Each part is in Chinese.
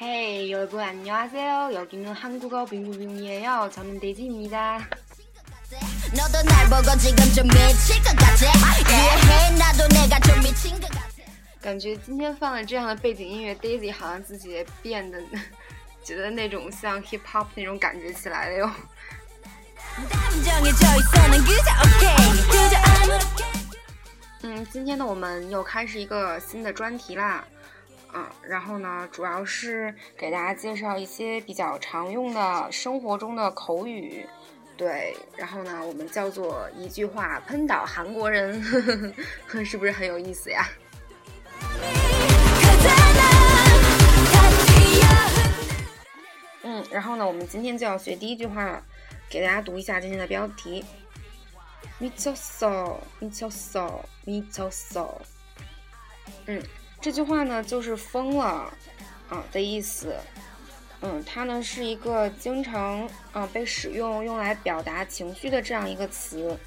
Hey, 여러분 안녕하세요. 여기는 한국어 빙빙빙이에요. 저는 데이지입니다. 感觉今天放了这样的背景音乐，Daisy 好像自己也变得觉得那种像 hip hop 那种感觉起来了哟。 嗯，今天呢，我们又开始一个新的专题啦。嗯，然后呢，主要是给大家介绍一些比较常用的生活中的口语。对，然后呢，我们叫做一句话喷倒韩国人呵呵，是不是很有意思呀？嗯，然后呢，我们今天就要学第一句话了，给大家读一下今天的标题：你操骚，你操骚，你操骚。嗯，这句话呢就是疯了啊的意思。嗯，它呢是一个经常啊被使用用来表达情绪的这样一个词。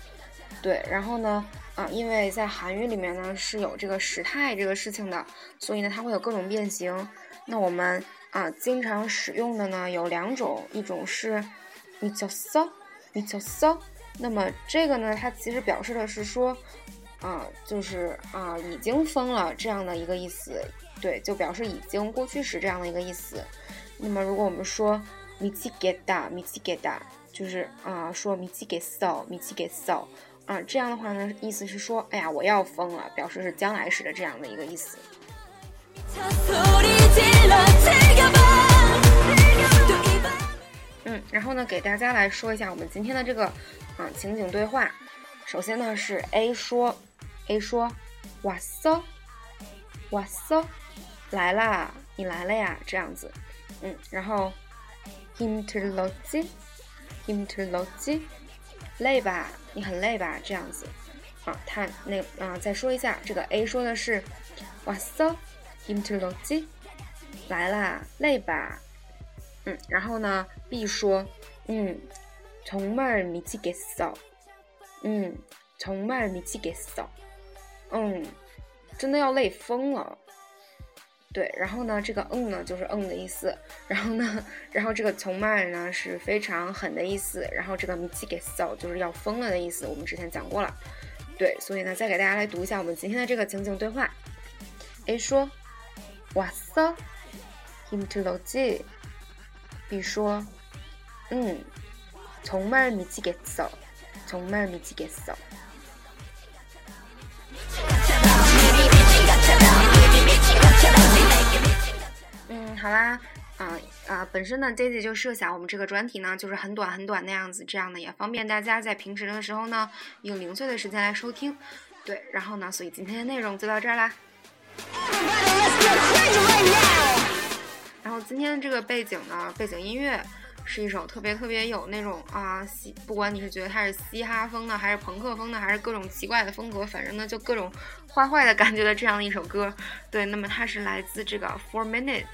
对，然后呢啊，因为在韩语里面呢是有这个时态这个事情的，所以呢它会有各种变形。那我们啊经常使用的呢有两种，一种是你操骚，你操骚。那么这个呢，它其实表示的是说，啊，就是啊，已经封了这样的一个意思，对，就表示已经过去时这样的一个意思。那么如果我们说，米奇给打，米奇给打，就是啊，说米奇给扫，米奇给扫，啊，这样的话呢，意思是说，哎呀，我要封了，表示是将来时的这样的一个意思。给大家来说一下我们今天的这个，啊，情景对话。首先呢是 A 说，A 说，哇塞，哇塞，来啦，你来了呀，这样子，嗯，然后，interlude，interlude，累吧，你很累吧，这样子，啊，他那啊，再说一下这个 A 说的是，哇塞，interlude，来啦，累吧，嗯，然后呢 B 说。嗯，정말미치겠 어， 嗯，정말미치겠 어， 嗯，真的要累疯了。对，然后呢，这个嗯呢就是嗯的意思，然后呢，然后这个从慢呢是非常狠的意思，然后这个미치겠어就是要疯了的意思，我们之前讲过了。对，所以呢，再给大家来读一下我们今天的这个情景对话。A 说，왔어힘들었지 B 说， 嗯，정말미치겠어정말미치겠어好啦，啊啊，本身呢，Daisy 就设想我们这个专题呢，就是很短很短那样子，这样呢也方便大家在平时的时候呢，用零碎的时间来收听。对，然后呢，所以今天的内容就到这儿啦。然后今天的这个背景呢，背景音乐 是一首特别特别有那种啊嘻，不管你是觉得它是嘻哈风的，还是朋克风的，还是各种奇怪的风格，反正呢就各种坏坏的感觉的这样的一首歌。对，那么它是来自这个 Four Minute。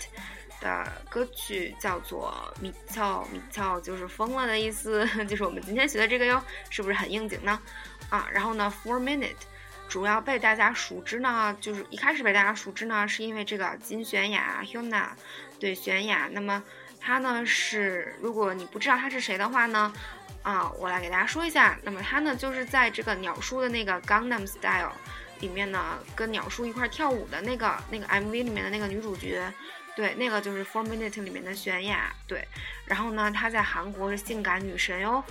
的歌曲叫做“米俏米俏”，就是疯了的意思，就是我们今天学的这个哟，是不是很应景呢？啊，然后呢，Four Minute 主要被大家熟知呢，就是一开始被大家熟知呢，是因为这个金泫雅 Huna，对，泫雅。那么她呢是，如果你不知道她是谁的话呢，啊，我来给大家说一下。那么她呢就是在这个鸟叔的那个 Gangnam Style 里面呢，跟鸟叔一块跳舞的那个那个 MV 里面的那个女主角。对，那个就是 Four Minute 里面的泫雅。对，然后呢，她在韩国是性感女神哟。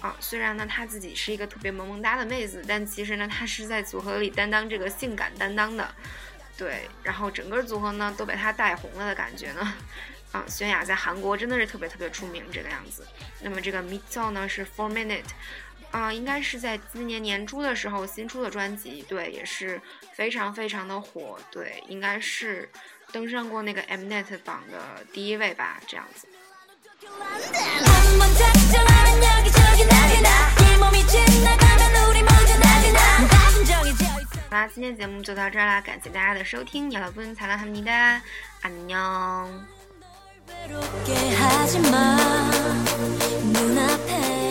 啊，虽然呢，她自己是一个特别萌萌哒的妹子，但其实呢，她是在组合里担当这个性感担当的。对，然后整个组合呢都被她带红了的感觉呢。啊，泫雅在韩国真的是特别特别出名这个样子。那么这个 m i t o 呢是 Four Minute，啊，应该是在今年年初的时候新出的专辑。对，也是非常非常的火。对，应该是。登上过那个 Mnet 榜的第一位吧，这样子。好啦，今天节目就到这儿啦，感谢大家的收听，여러분사랑합니 다， 안녕。 외롭게 하지 마. 눈앞에